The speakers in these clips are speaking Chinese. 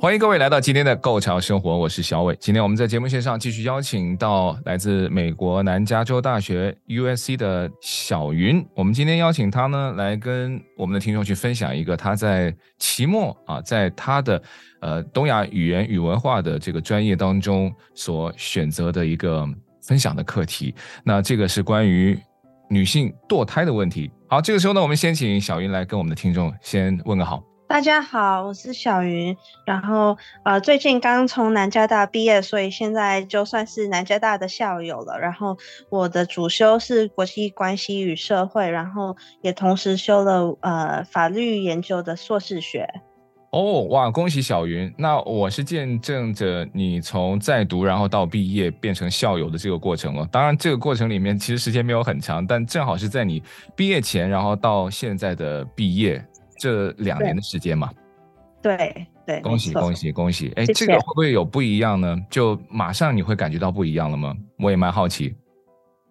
欢迎各位来到今天的《构桥生活》，我是小伟。今天我们在节目线上继续邀请到来自美国南加州大学 USC 的小云。我们今天邀请他呢，来跟我们的听众去分享一个他在期末啊，在他的呃东亚语言与文化的这个专业当中所选择的一个分享的课题。那这个是关于女性堕胎的问题。好，这个时候呢，我们先请小云来跟我们的听众先问个好。大家好，我是小云。然后呃，最近刚从南加大毕业，所以现在就算是南加大的校友了。然后我的主修是国际关系与社会，然后也同时修了呃法律研究的硕士学。哦，哇，恭喜小云！那我是见证着你从在读，然后到毕业变成校友的这个过程了。当然，这个过程里面其实时间没有很长，但正好是在你毕业前，然后到现在的毕业。这两年的时间嘛，对对，对，恭喜恭喜恭喜！哎，这个会不会有不一样呢？就马上你会感觉到不一样了吗？我也蛮好奇。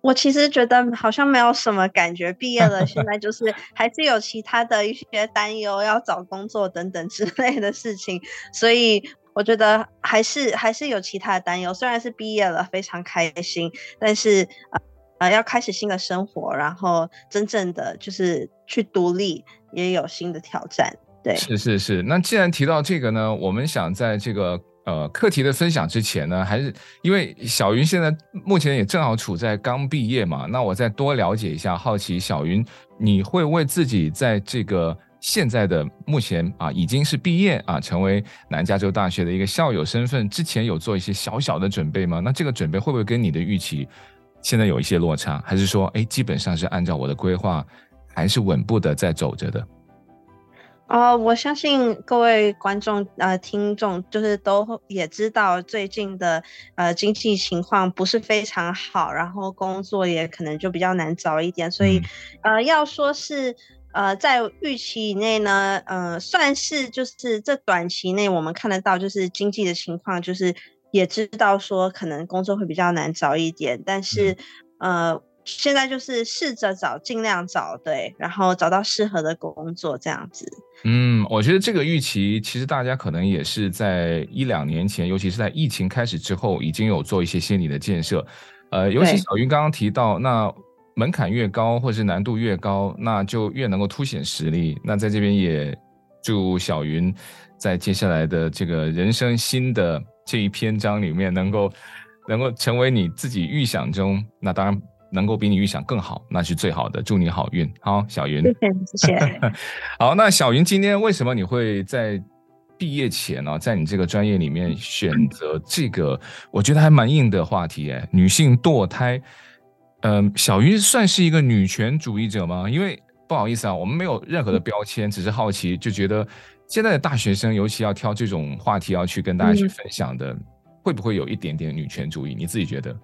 我其实觉得好像没有什么感觉，毕业了，现在就是还是有其他的一些担忧，要找工作等等之类的事情，所以我觉得还是还是有其他的担忧。虽然是毕业了，非常开心，但是呃呃，要开始新的生活，然后真正的就是去独立。也有新的挑战，对，是是是。那既然提到这个呢，我们想在这个呃课题的分享之前呢，还是因为小云现在目前也正好处在刚毕业嘛，那我再多了解一下，好奇小云，你会为自己在这个现在的目前啊已经是毕业啊，成为南加州大学的一个校友身份之前有做一些小小的准备吗？那这个准备会不会跟你的预期现在有一些落差，还是说，哎，基本上是按照我的规划？还是稳步的在走着的。我相信各位观众呃听众就是都也知道最近的呃经济情况不是非常好，然后工作也可能就比较难找一点，所以、嗯、呃要说是呃在预期以内呢，呃算是就是这短期内我们看得到就是经济的情况，就是也知道说可能工作会比较难找一点，但是、嗯、呃。现在就是试着找，尽量找，对，然后找到适合的工作这样子。嗯，我觉得这个预期其实大家可能也是在一两年前，尤其是在疫情开始之后，已经有做一些心理的建设。呃，尤其小云刚刚提到，那门槛越高或是难度越高，那就越能够凸显实力。那在这边也祝小云在接下来的这个人生新的这一篇章里面，能够能够成为你自己预想中，那当然。能够比你预想更好，那是最好的。祝你好运，好，小云。谢谢，谢谢。好，那小云，今天为什么你会在毕业前呢、啊，在你这个专业里面选择这个？我觉得还蛮硬的话题，哎，女性堕胎。嗯、呃，小云算是一个女权主义者吗？因为不好意思啊，我们没有任何的标签，只是好奇，就觉得现在的大学生，尤其要挑这种话题要去跟大家去分享的，嗯、会不会有一点点女权主义？你自己觉得？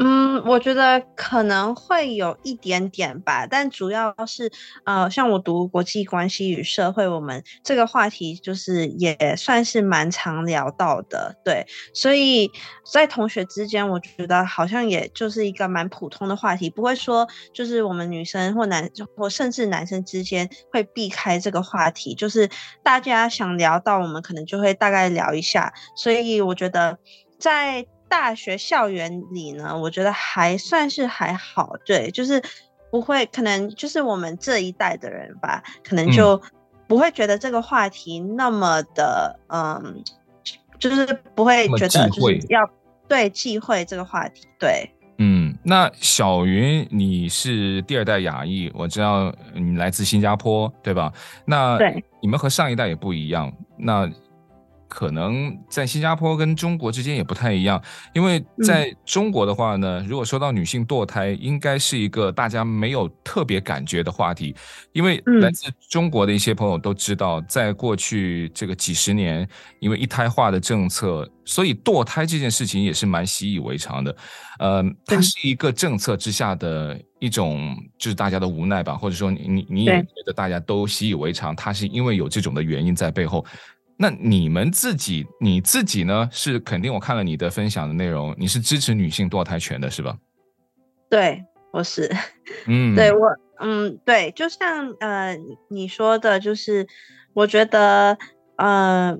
嗯，我觉得可能会有一点点吧，但主要是，呃，像我读国际关系与社会，我们这个话题就是也算是蛮常聊到的，对，所以在同学之间，我觉得好像也就是一个蛮普通的话题，不会说就是我们女生或男或甚至男生之间会避开这个话题，就是大家想聊到，我们可能就会大概聊一下，所以我觉得在。大学校园里呢，我觉得还算是还好，对，就是不会，可能就是我们这一代的人吧，可能就不会觉得这个话题那么的，嗯，嗯，就是不会觉得就是要对忌讳这个话题，对，嗯，那小云你是第二代亚裔，我知道你来自新加坡，对吧？那对，你们和上一代也不一样，那。可能在新加坡跟中国之间也不太一样，因为在中国的话呢，如果说到女性堕胎，应该是一个大家没有特别感觉的话题，因为来自中国的一些朋友都知道，在过去这个几十年，因为一胎化的政策，所以堕胎这件事情也是蛮习以为常的，呃，它是一个政策之下的一种，就是大家的无奈吧，或者说你你你也觉得大家都习以为常，它是因为有这种的原因在背后。那你们自己，你自己呢？是肯定我看了你的分享的内容，你是支持女性堕胎权的，是吧？对，我是。嗯，对我，嗯，对，就像呃你说的，就是我觉得，呃，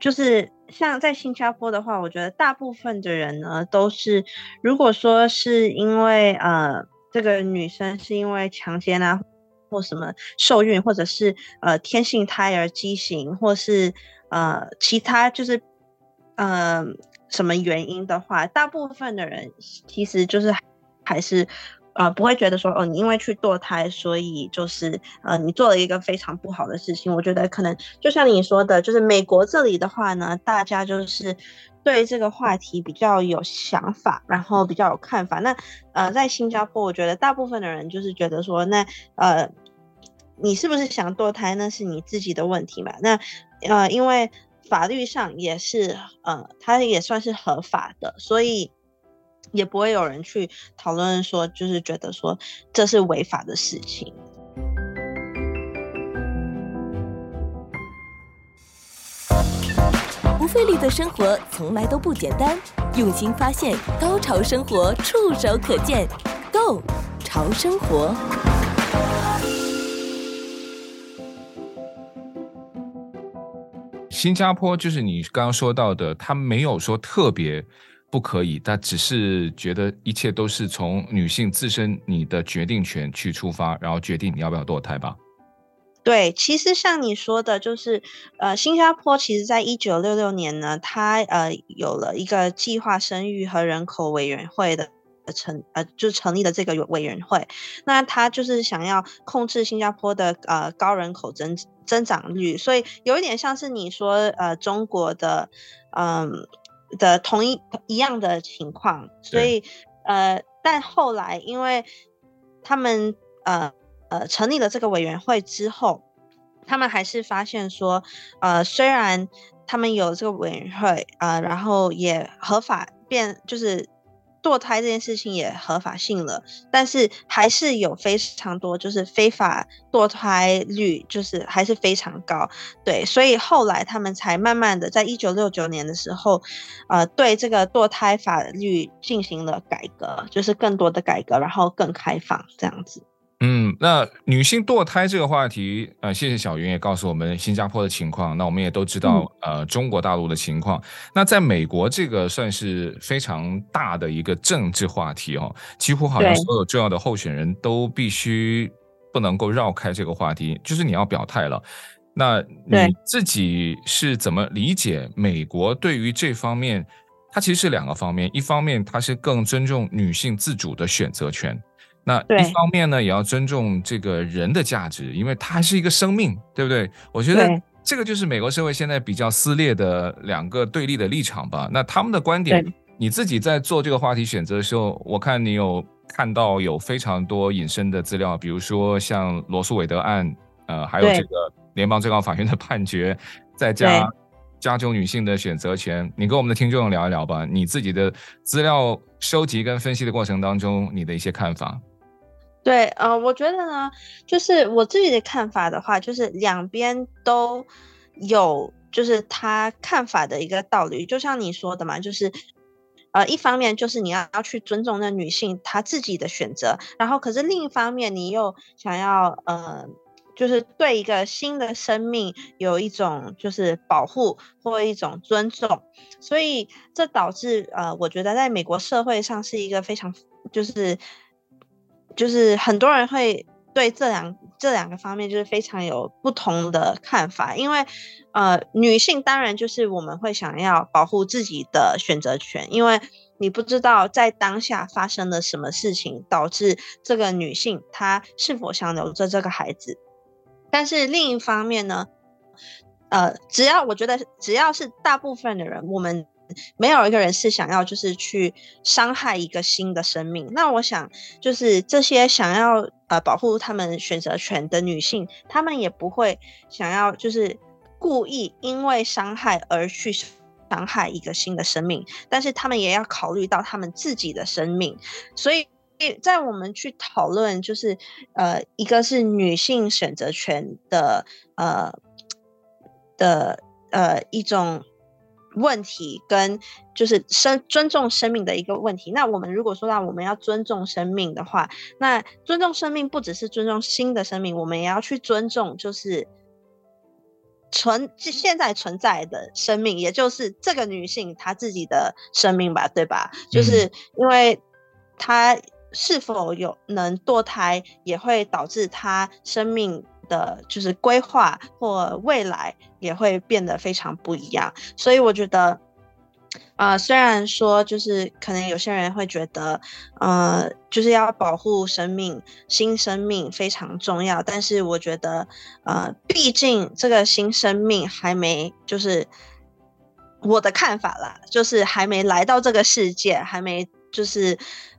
就是像在新加坡的话，我觉得大部分的人呢都是，如果说是因为呃这个女生是因为强奸啊。或什么受孕，或者是呃天性胎儿畸形，或是呃其他就是呃什么原因的话，大部分的人其实就是还是呃不会觉得说哦，你因为去堕胎，所以就是呃你做了一个非常不好的事情。我觉得可能就像你说的，就是美国这里的话呢，大家就是。对这个话题比较有想法，然后比较有看法。那呃，在新加坡，我觉得大部分的人就是觉得说，那呃，你是不是想堕胎，那是你自己的问题嘛。那呃，因为法律上也是呃，它也算是合法的，所以也不会有人去讨论说，就是觉得说这是违法的事情。不费力的生活从来都不简单，用心发现，高潮生活触手可见 Go 潮生活。新加坡就是你刚刚说到的，他没有说特别不可以，他只是觉得一切都是从女性自身你的决定权去出发，然后决定你要不要堕胎吧。对，其实像你说的，就是呃，新加坡其实在一九六六年呢，它呃有了一个计划生育和人口委员会的成呃，就成立了这个委员会。那它就是想要控制新加坡的呃高人口增增长率，所以有一点像是你说呃中国的嗯、的同一一样的情况。所以呃，但后来因为他们呃。呃，成立了这个委员会之后，他们还是发现说，呃，虽然他们有这个委员会，呃，然后也合法变，就是堕胎这件事情也合法性了，但是还是有非常多就是非法堕胎率，就是还是非常高，对，所以后来他们才慢慢的在一九六九年的时候，呃，对这个堕胎法律进行了改革，就是更多的改革，然后更开放这样子。嗯，那女性堕胎这个话题，呃，谢谢小云也告诉我们新加坡的情况。那我们也都知道，呃，中国大陆的情况。那在美国，这个算是非常大的一个政治话题哦，几乎好像所有重要的候选人都必须不能够绕开这个话题，就是你要表态了。那你自己是怎么理解美国对于这方面？它其实是两个方面，一方面它是更尊重女性自主的选择权。那一方面呢，也要尊重这个人的价值，因为他还是一个生命，对不对？我觉得这个就是美国社会现在比较撕裂的两个对立的立场吧。那他们的观点，你自己在做这个话题选择的时候，我看你有看到有非常多引申的资料，比如说像罗素韦德案，呃，还有这个联邦最高法院的判决，再加加州女性的选择权，你跟我们的听众聊一聊吧。你自己的资料收集跟分析的过程当中，你的一些看法。对，呃，我觉得呢，就是我自己的看法的话，就是两边都有，就是他看法的一个道理。就像你说的嘛，就是，呃，一方面就是你要要去尊重那女性她自己的选择，然后可是另一方面你又想要，呃，就是对一个新的生命有一种就是保护或一种尊重，所以这导致，呃，我觉得在美国社会上是一个非常就是。就是很多人会对这两这两个方面就是非常有不同的看法，因为呃，女性当然就是我们会想要保护自己的选择权，因为你不知道在当下发生了什么事情，导致这个女性她是否想留着这个孩子。但是另一方面呢，呃，只要我觉得只要是大部分的人，我们没有一个人是想要就是去伤害一个新的生命。那我想就是这些想要呃保护他们选择权的女性，她们也不会想要就是故意因为伤害而去伤害一个新的生命，但是他们也要考虑到他们自己的生命，所以。在我们去讨论，就是呃，一个是女性选择权的呃的呃一种问题，跟就是生尊重生命的一个问题。那我们如果说到我们要尊重生命的话，那尊重生命不只是尊重新的生命，我们也要去尊重就是存现在存在的生命，也就是这个女性她自己的生命吧，对吧？就是因为她。是否有能堕胎，也会导致她生命的就是规划或未来也会变得非常不一样。所以我觉得，呃，虽然说就是可能有些人会觉得，呃，就是要保护生命、新生命非常重要，但是我觉得，呃，毕竟这个新生命还没就是我的看法啦，就是还没来到这个世界，还没就是。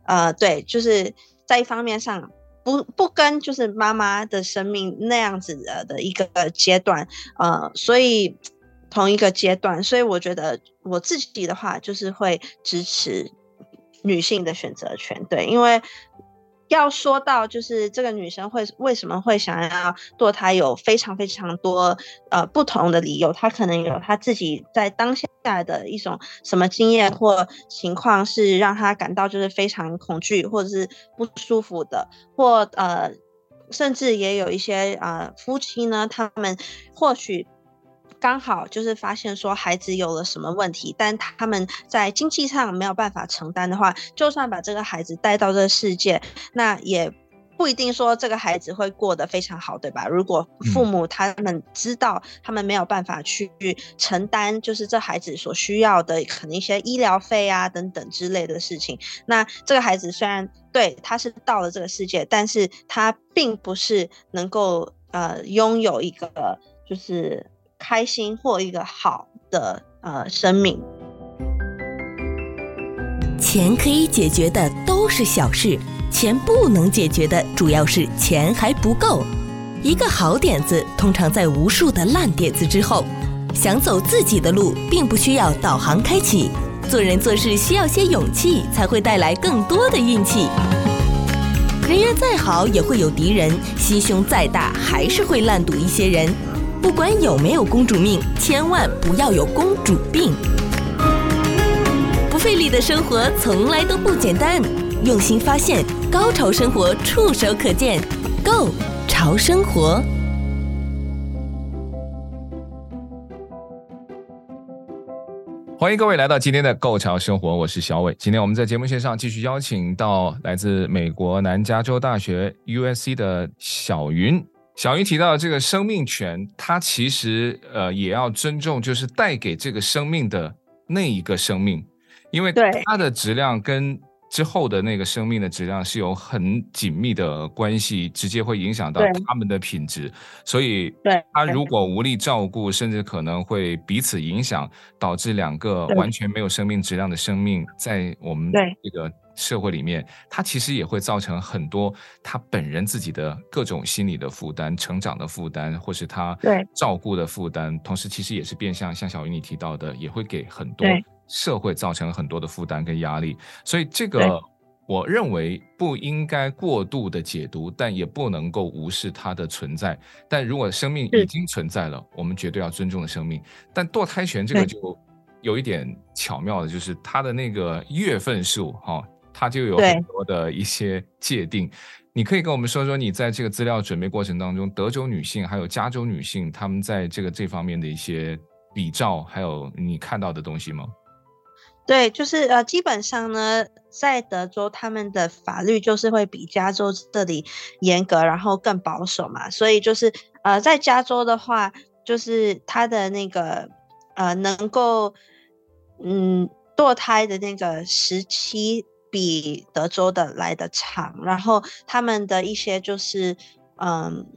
呃，对，就是在一方面上不不跟就是妈妈的生命那样子的的一个阶段，呃，所以同一个阶段，所以我觉得我自己的话就是会支持女性的选择权，对，因为。要说到就是这个女生会为什么会想要堕胎，有非常非常多呃不同的理由。她可能有她自己在当下的一种什么经验或情况，是让她感到就是非常恐惧或者是不舒服的，或呃甚至也有一些呃夫妻呢，他们或许。刚好就是发现说孩子有了什么问题，但他们在经济上没有办法承担的话，就算把这个孩子带到这个世界，那也不一定说这个孩子会过得非常好，对吧？如果父母他们知道他们没有办法去承担，就是这孩子所需要的可能一些医疗费啊等等之类的事情，那这个孩子虽然对他是到了这个世界，但是他并不是能够呃拥有一个就是。开心或一个好的呃生命，钱可以解决的都是小事，钱不能解决的主要是钱还不够。一个好点子通常在无数的烂点子之后。想走自己的路，并不需要导航开启。做人做事需要些勇气，才会带来更多的运气。人缘再好也会有敌人，心胸再大还是会烂赌一些人。不管有没有公主命，千万不要有公主病。不费力的生活从来都不简单，用心发现，高潮生活触手可见 Go 潮生活，欢迎各位来到今天的 Go 潮生活，我是小伟。今天我们在节目线上继续邀请到来自美国南加州大学 USC 的小云。小云提到的这个生命权，它其实呃也要尊重，就是带给这个生命的那一个生命，因为它的质量跟之后的那个生命的质量是有很紧密的关系，直接会影响到他们的品质。所以，他如果无力照顾，甚至可能会彼此影响，导致两个完全没有生命质量的生命在我们这个。社会里面，他其实也会造成很多他本人自己的各种心理的负担、成长的负担，或是他照顾的负担。同时，其实也是变相，像小云你提到的，也会给很多社会造成很多的负担跟压力。所以，这个我认为不应该过度的解读，但也不能够无视它的存在。但如果生命已经存在了，我们绝对要尊重的生命。但堕胎权这个就有一点巧妙的，就是它的那个月份数，哈。它就有很多的一些界定，你可以跟我们说说你在这个资料准备过程当中，德州女性还有加州女性，她们在这个这方面的一些比照，还有你看到的东西吗？对，就是呃，基本上呢，在德州他们的法律就是会比加州这里严格，然后更保守嘛，所以就是呃，在加州的话，就是他的那个呃，能够嗯堕胎的那个时期。比德州的来的长，然后他们的一些就是，嗯，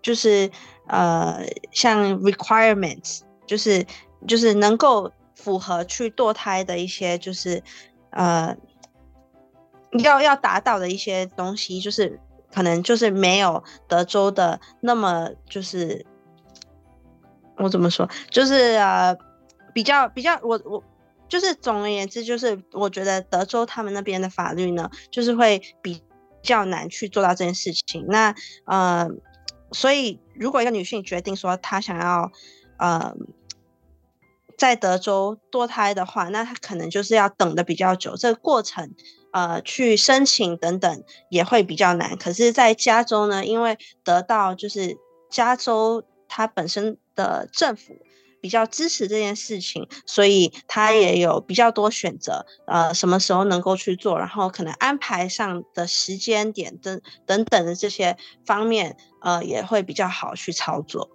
就是呃，像 requirements，就是就是能够符合去堕胎的一些，就是呃，要要达到的一些东西，就是可能就是没有德州的那么就是，我怎么说，就是呃，比较比较，我我就是总而言之，就是我觉得德州他们那边的法律呢，就是会比较难去做到这件事情。那呃。所以，如果一个女性决定说她想要，呃，在德州堕胎的话，那她可能就是要等的比较久，这个过程，呃，去申请等等也会比较难。可是，在加州呢，因为得到就是加州它本身的政府。比较支持这件事情，所以他也有比较多选择，呃，什么时候能够去做，然后可能安排上的时间点等等等的这些方面，呃，也会比较好去操作。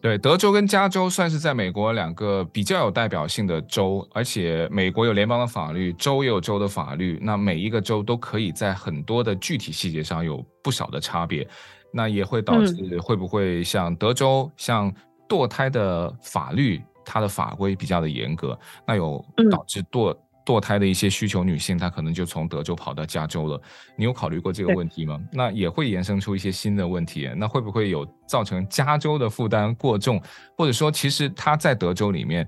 对，德州跟加州算是在美国两个比较有代表性的州，而且美国有联邦的法律，州也有州的法律，那每一个州都可以在很多的具体细节上有不少的差别，那也会导致会不会像德州、嗯、像。堕胎的法律，它的法规比较的严格，那有导致堕堕胎的一些需求女性，她可能就从德州跑到加州了。你有考虑过这个问题吗？那也会衍生出一些新的问题。那会不会有造成加州的负担过重，或者说其实她在德州里面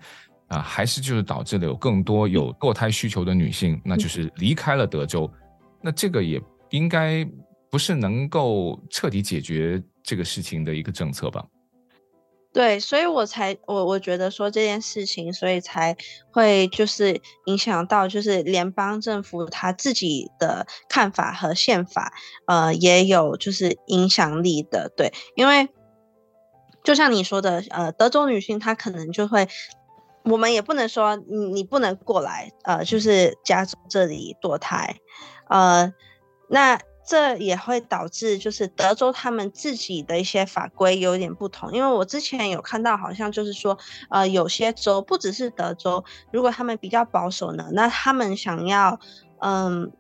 啊、呃，还是就是导致了有更多有堕胎需求的女性，那就是离开了德州。那这个也应该不是能够彻底解决这个事情的一个政策吧？对，所以我才我我觉得说这件事情，所以才会就是影响到就是联邦政府他自己的看法和宪法，呃，也有就是影响力的。对，因为就像你说的，呃，德州女性她可能就会，我们也不能说你你不能过来，呃，就是加州这里堕胎，呃，那。这也会导致，就是德州他们自己的一些法规有点不同，因为我之前有看到，好像就是说，呃，有些州不只是德州，如果他们比较保守呢，那他们想要，嗯，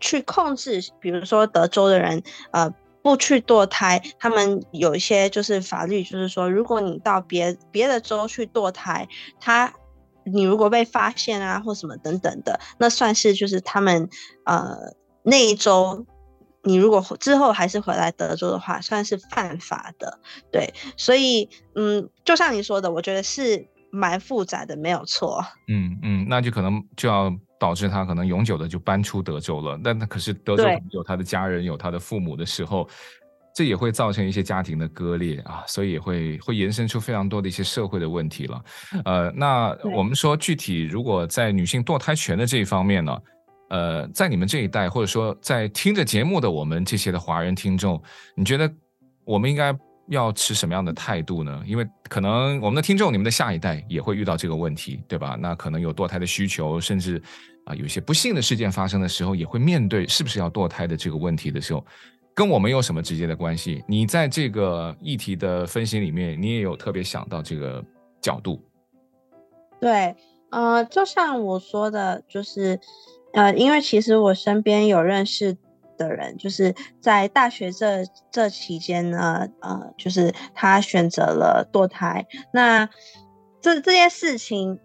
去控制，比如说德州的人，呃，不去堕胎，他们有一些就是法律，就是说，如果你到别别的州去堕胎，他，你如果被发现啊，或什么等等的，那算是就是他们，呃，那一州。你如果之后还是回来德州的话，算是犯法的，对，所以嗯，就像你说的，我觉得是蛮复杂的，没有错。嗯嗯，那就可能就要导致他可能永久的就搬出德州了。那那可是德州有他的家人，有他的父母的时候，这也会造成一些家庭的割裂啊，所以也会会延伸出非常多的一些社会的问题了。呃，那我们说具体如果在女性堕胎权的这一方面呢？呃，在你们这一代，或者说在听着节目的我们这些的华人听众，你觉得我们应该要持什么样的态度呢？因为可能我们的听众，你们的下一代也会遇到这个问题，对吧？那可能有堕胎的需求，甚至啊、呃，有些不幸的事件发生的时候，也会面对是不是要堕胎的这个问题的时候，跟我们有什么直接的关系？你在这个议题的分析里面，你也有特别想到这个角度？对，呃，就像我说的，就是。呃，因为其实我身边有认识的人，就是在大学这这期间呢，呃，就是他选择了堕胎。那这这件事情，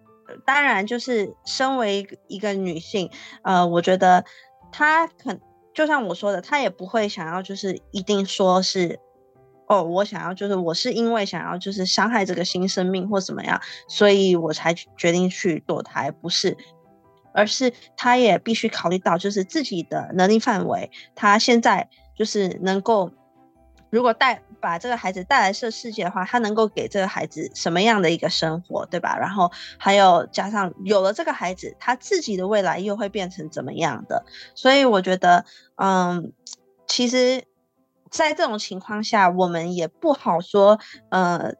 当然就是身为一个女性，呃，我觉得她可就像我说的，她也不会想要就是一定说是，哦，我想要就是我是因为想要就是伤害这个新生命或怎么样，所以我才决定去堕胎，不是。而是他也必须考虑到，就是自己的能力范围，他现在就是能够，如果带把这个孩子带来这世界的话，他能够给这个孩子什么样的一个生活，对吧？然后还有加上有了这个孩子，他自己的未来又会变成怎么样的？所以我觉得，嗯，其实，在这种情况下，我们也不好说，呃，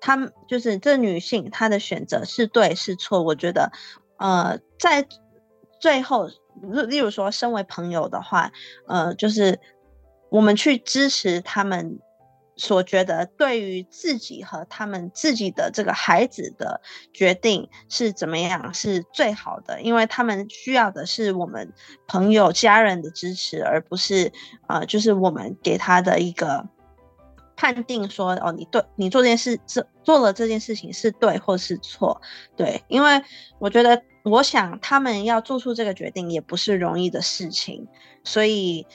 他们就是这女性她的选择是对是错，我觉得。呃，在最后，例如说，身为朋友的话，呃，就是我们去支持他们所觉得对于自己和他们自己的这个孩子的决定是怎么样是最好的，因为他们需要的是我们朋友、家人的支持，而不是呃，就是我们给他的一个判定说哦，你对你做这件事做做了这件事情是对或是错，对，因为我觉得，我想他们要做出这个决定也不是容易的事情，所以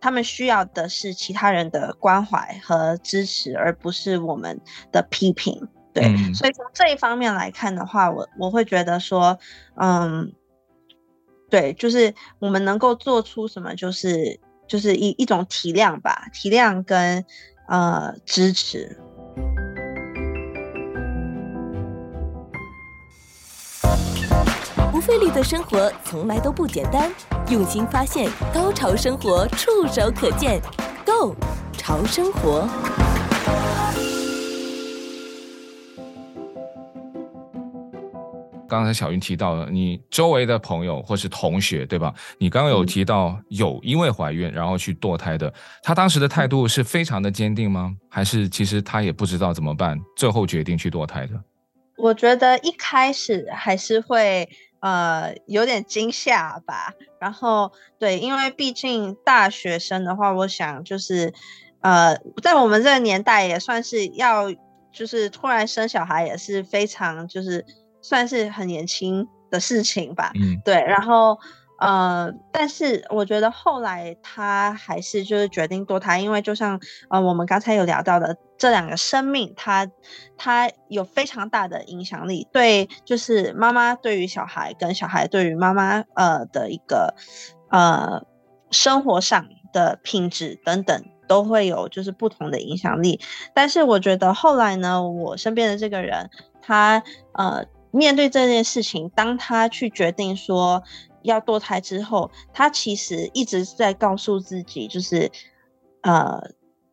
他们需要的是其他人的关怀和支持，而不是我们的批评。对，嗯、所以从这一方面来看的话，我我会觉得说，嗯，对，就是我们能够做出什么，就是就是一一种体谅吧，体谅跟呃支持。费力的生活从来都不简单，用心发现，高潮生活触手可见，Go 潮生活。刚才小云提到了你周围的朋友或是同学，对吧？你刚刚有提到有因为怀孕然后去堕胎的，他当时的态度是非常的坚定吗？还是其实他也不知道怎么办，最后决定去堕胎的？我觉得一开始还是会呃有点惊吓吧。然后对，因为毕竟大学生的话，我想就是呃在我们这个年代也算是要就是突然生小孩也是非常就是。算是很年轻的事情吧，嗯，对，然后呃，但是我觉得后来他还是就是决定堕胎，因为就像呃我们刚才有聊到的，这两个生命，他他有非常大的影响力，对，就是妈妈对于小孩跟小孩对于妈妈呃的一个呃生活上的品质等等都会有就是不同的影响力，但是我觉得后来呢，我身边的这个人他呃。面对这件事情，当他去决定说要堕胎之后，他其实一直在告诉自己，就是，呃，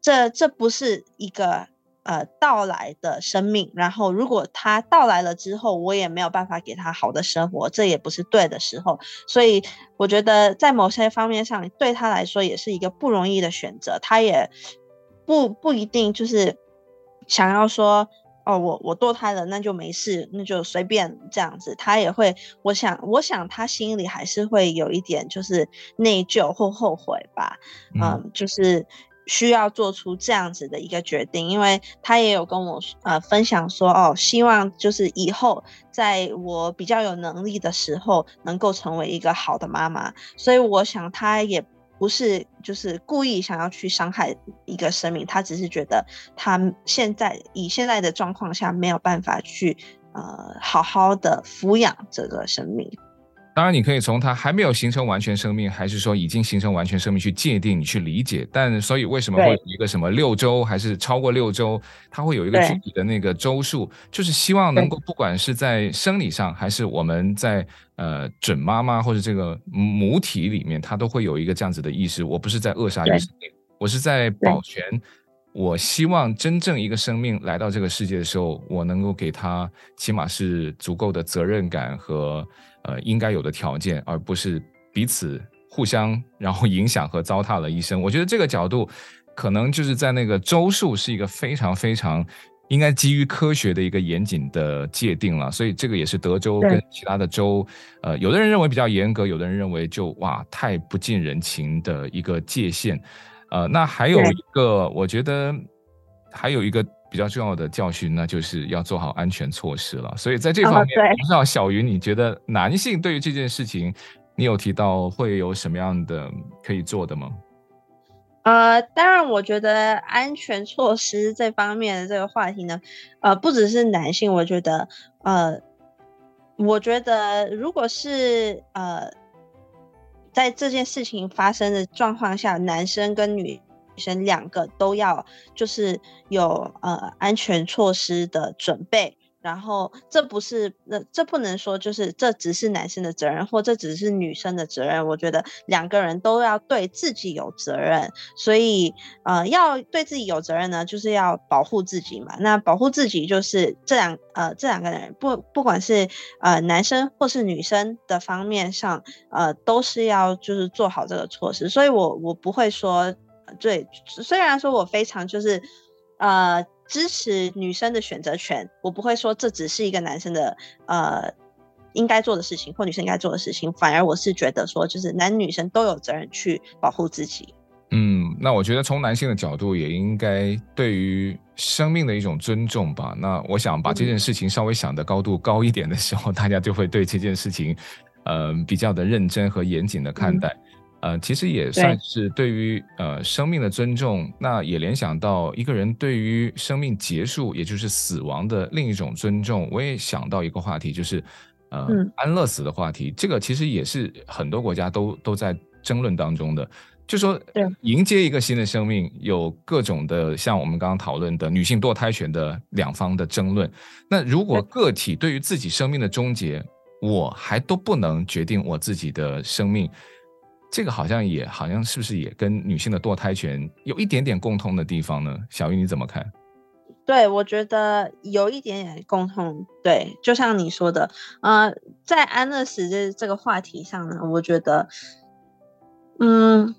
这这不是一个呃到来的生命。然后，如果他到来了之后，我也没有办法给他好的生活，这也不是对的时候。所以，我觉得在某些方面上，对他来说也是一个不容易的选择。他也不不一定就是想要说。哦，我我堕胎了，那就没事，那就随便这样子。他也会，我想，我想他心里还是会有一点就是内疚或后悔吧。嗯，嗯，就是需要做出这样子的一个决定，因为他也有跟我呃分享说，哦，希望就是以后在我比较有能力的时候，能够成为一个好的妈妈。所以我想他也。不是，就是故意想要去伤害一个生命，他只是觉得他现在以现在的状况下没有办法去呃好好的抚养这个生命。当然，你可以从它还没有形成完全生命，还是说已经形成完全生命去界定，你去理解。但所以为什么会有一个什么六周还是超过六周，它会有一个具体的那个周数，就是希望能够不管是在生理上，还是我们在呃准妈妈或者这个母体里面，它都会有一个这样子的意识。我不是在扼杀一个生命，我是在保全。我希望真正一个生命来到这个世界的时候，我能够给他起码是足够的责任感和。呃，应该有的条件，而不是彼此互相然后影响和糟蹋了一生。我觉得这个角度，可能就是在那个周数是一个非常非常应该基于科学的一个严谨的界定了。所以这个也是德州跟其他的州，呃，有的人认为比较严格，有的人认为就哇太不近人情的一个界限。呃，那还有一个，我觉得还有一个。比较重要的教训，那就是要做好安全措施了。所以在这方面，不知道小云，你觉得男性对于这件事情，你有提到会有什么样的可以做的吗？呃，当然，我觉得安全措施这方面的这个话题呢，呃，不只是男性，我觉得，呃，我觉得如果是呃，在这件事情发生的状况下，男生跟女。生两个都要，就是有呃安全措施的准备，然后这不是那这不能说就是这只是男生的责任，或这只是女生的责任。我觉得两个人都要对自己有责任，所以呃要对自己有责任呢，就是要保护自己嘛。那保护自己就是这两呃这两个人不不管是呃男生或是女生的方面上，呃都是要就是做好这个措施。所以我我不会说。对，虽然说我非常就是，呃，支持女生的选择权，我不会说这只是一个男生的呃应该做的事情或女生应该做的事情，反而我是觉得说，就是男女生都有责任去保护自己。嗯，那我觉得从男性的角度也应该对于生命的一种尊重吧。那我想把这件事情稍微想的高度高一点的时候，大家就会对这件事情，呃，比较的认真和严谨的看待。呃，其实也算是对于呃生命的尊重。那也联想到一个人对于生命结束，也就是死亡的另一种尊重。我也想到一个话题，就是呃安乐死的话题。这个其实也是很多国家都都在争论当中的。就说迎接一个新的生命，有各种的像我们刚刚讨论的女性堕胎权的两方的争论。那如果个体对于自己生命的终结，我还都不能决定我自己的生命，这个好像也好像是不是也跟女性的堕胎权有一点点共通的地方呢？小玉你怎么看？对，我觉得有一点点共通。对，就像你说的，呃，在安乐死这这个话题上呢，我觉得，嗯。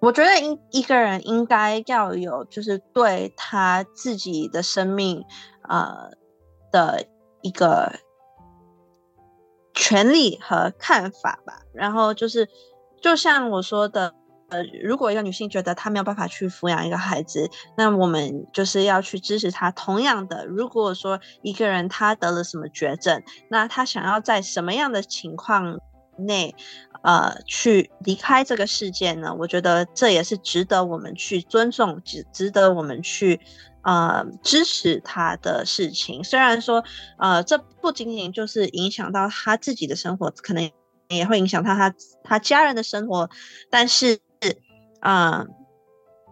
我觉得一一个人应该要有，就是对他自己的生命，呃的一个权利和看法吧。然后就是，就像我说的，呃，如果一个女性觉得她没有办法去抚养一个孩子，那我们就是要去支持她。同样的，如果说一个人他得了什么绝症，那他想要在什么样的情况内，呃，去离开这个世界呢？我觉得这也是值得我们去尊重，值值得我们去呃支持他的事情。虽然说，呃，这不仅仅就是影响到他自己的生活，可能也会影响到他他家人的生活，但是，啊、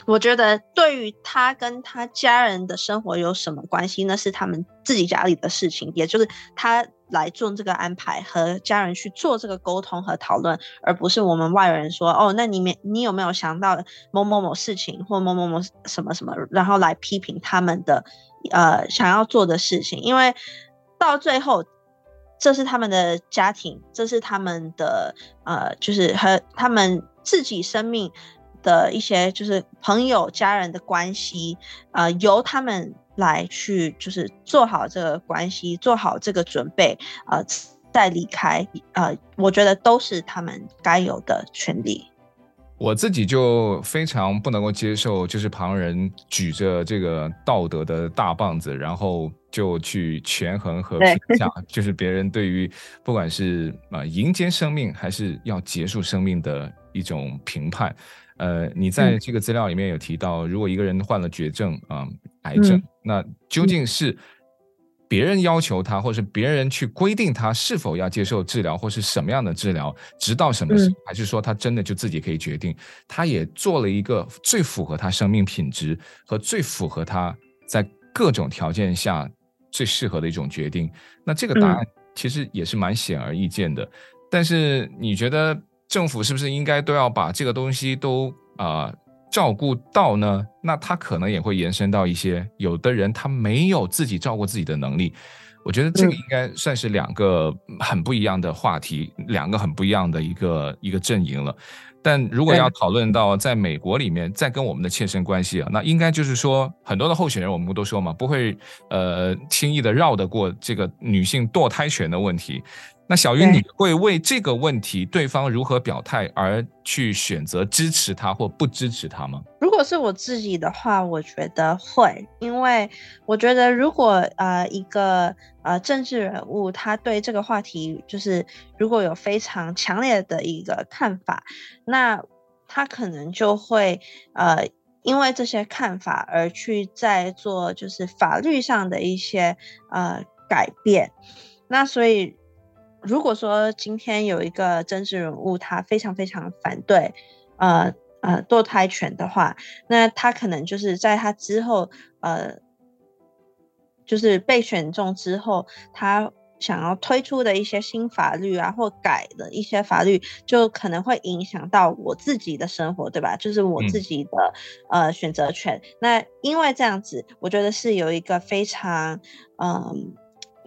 我觉得对于他跟他家人的生活有什么关系？那是他们自己家里的事情，也就是他。来做这个安排，和家人去做这个沟通和讨论，而不是我们外人说哦，那你没你有没有想到某某某事情或某某某什么什么，然后来批评他们的呃想要做的事情，因为到最后这是他们的家庭，这是他们的呃就是和他们自己生命的一些就是朋友家人的关系，呃由他们。来去就是做好这个关系，做好这个准备，呃，再离开，呃，我觉得都是他们该有的权利。我自己就非常不能够接受，就是旁人举着这个道德的大棒子，然后就去权衡和评价，就是别人对于不管是啊迎接生命还是要结束生命的一种评判。呃，你在这个资料里面有提到，如果一个人患了绝症啊，呃，癌症，那究竟是别人要求他，或是别人去规定他是否要接受治疗，或是什么样的治疗，直到什么时候，还是说他真的就自己可以决定？他也做了一个最符合他生命品质和最符合他在各种条件下最适合的一种决定。那这个答案其实也是蛮显而易见的。但是你觉得？政府是不是应该都要把这个东西都啊、呃、照顾到呢？那他可能也会延伸到一些，有的人他没有自己照顾自己的能力。我觉得这个应该算是两个很不一样的话题，嗯、两个很不一样的一个一个阵营了。但如果要讨论到在美国里面再跟我们的切身关系啊，那应该就是说很多的候选人，我们不都说嘛，不会呃轻易的绕得过这个女性堕胎权的问题。那小云，你会为这个问题对方如何表态而去选择支持他或不支持他吗？如果是我自己的话，我觉得会，因为我觉得如果呃一个呃政治人物他对这个话题就是如果有非常强烈的一个看法，那他可能就会呃因为这些看法而去在做就是法律上的一些呃改变，那所以。如果说今天有一个政治人物，他非常非常反对，呃呃堕胎权的话，那他可能就是在他之后，呃，就是被选中之后，他想要推出的一些新法律啊，或改的一些法律，就可能会影响到我自己的生活，对吧？就是我自己的、嗯、呃选择权。那因为这样子，我觉得是有一个非常嗯。呃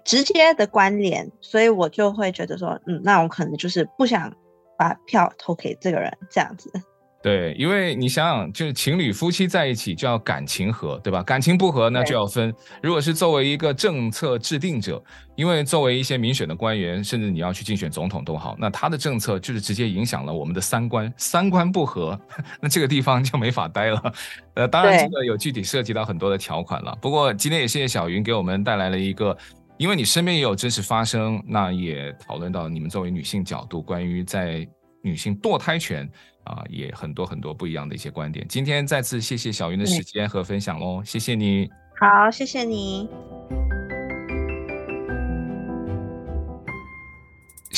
直接的关联，所以我就会觉得说，嗯，那我可能就是不想把票投给这个人这样子。对，因为你想想，就是情侣夫妻在一起就要感情合，对吧？感情不合呢就要分。如果是作为一个政策制定者，因为作为一些民选的官员，甚至你要去竞选总统都好，那他的政策就是直接影响了我们的三观，三观不合，那这个地方就没法待了。呃，当然这个有具体涉及到很多的条款了。不过今天也谢谢小云给我们带来了一个，因为你身边也有真实发生，那也讨论到你们作为女性角度，关于在女性堕胎权。啊，也很多很多不一样的一些观点。今天再次谢谢小云的时间和分享喽，谢谢你。好，谢谢你。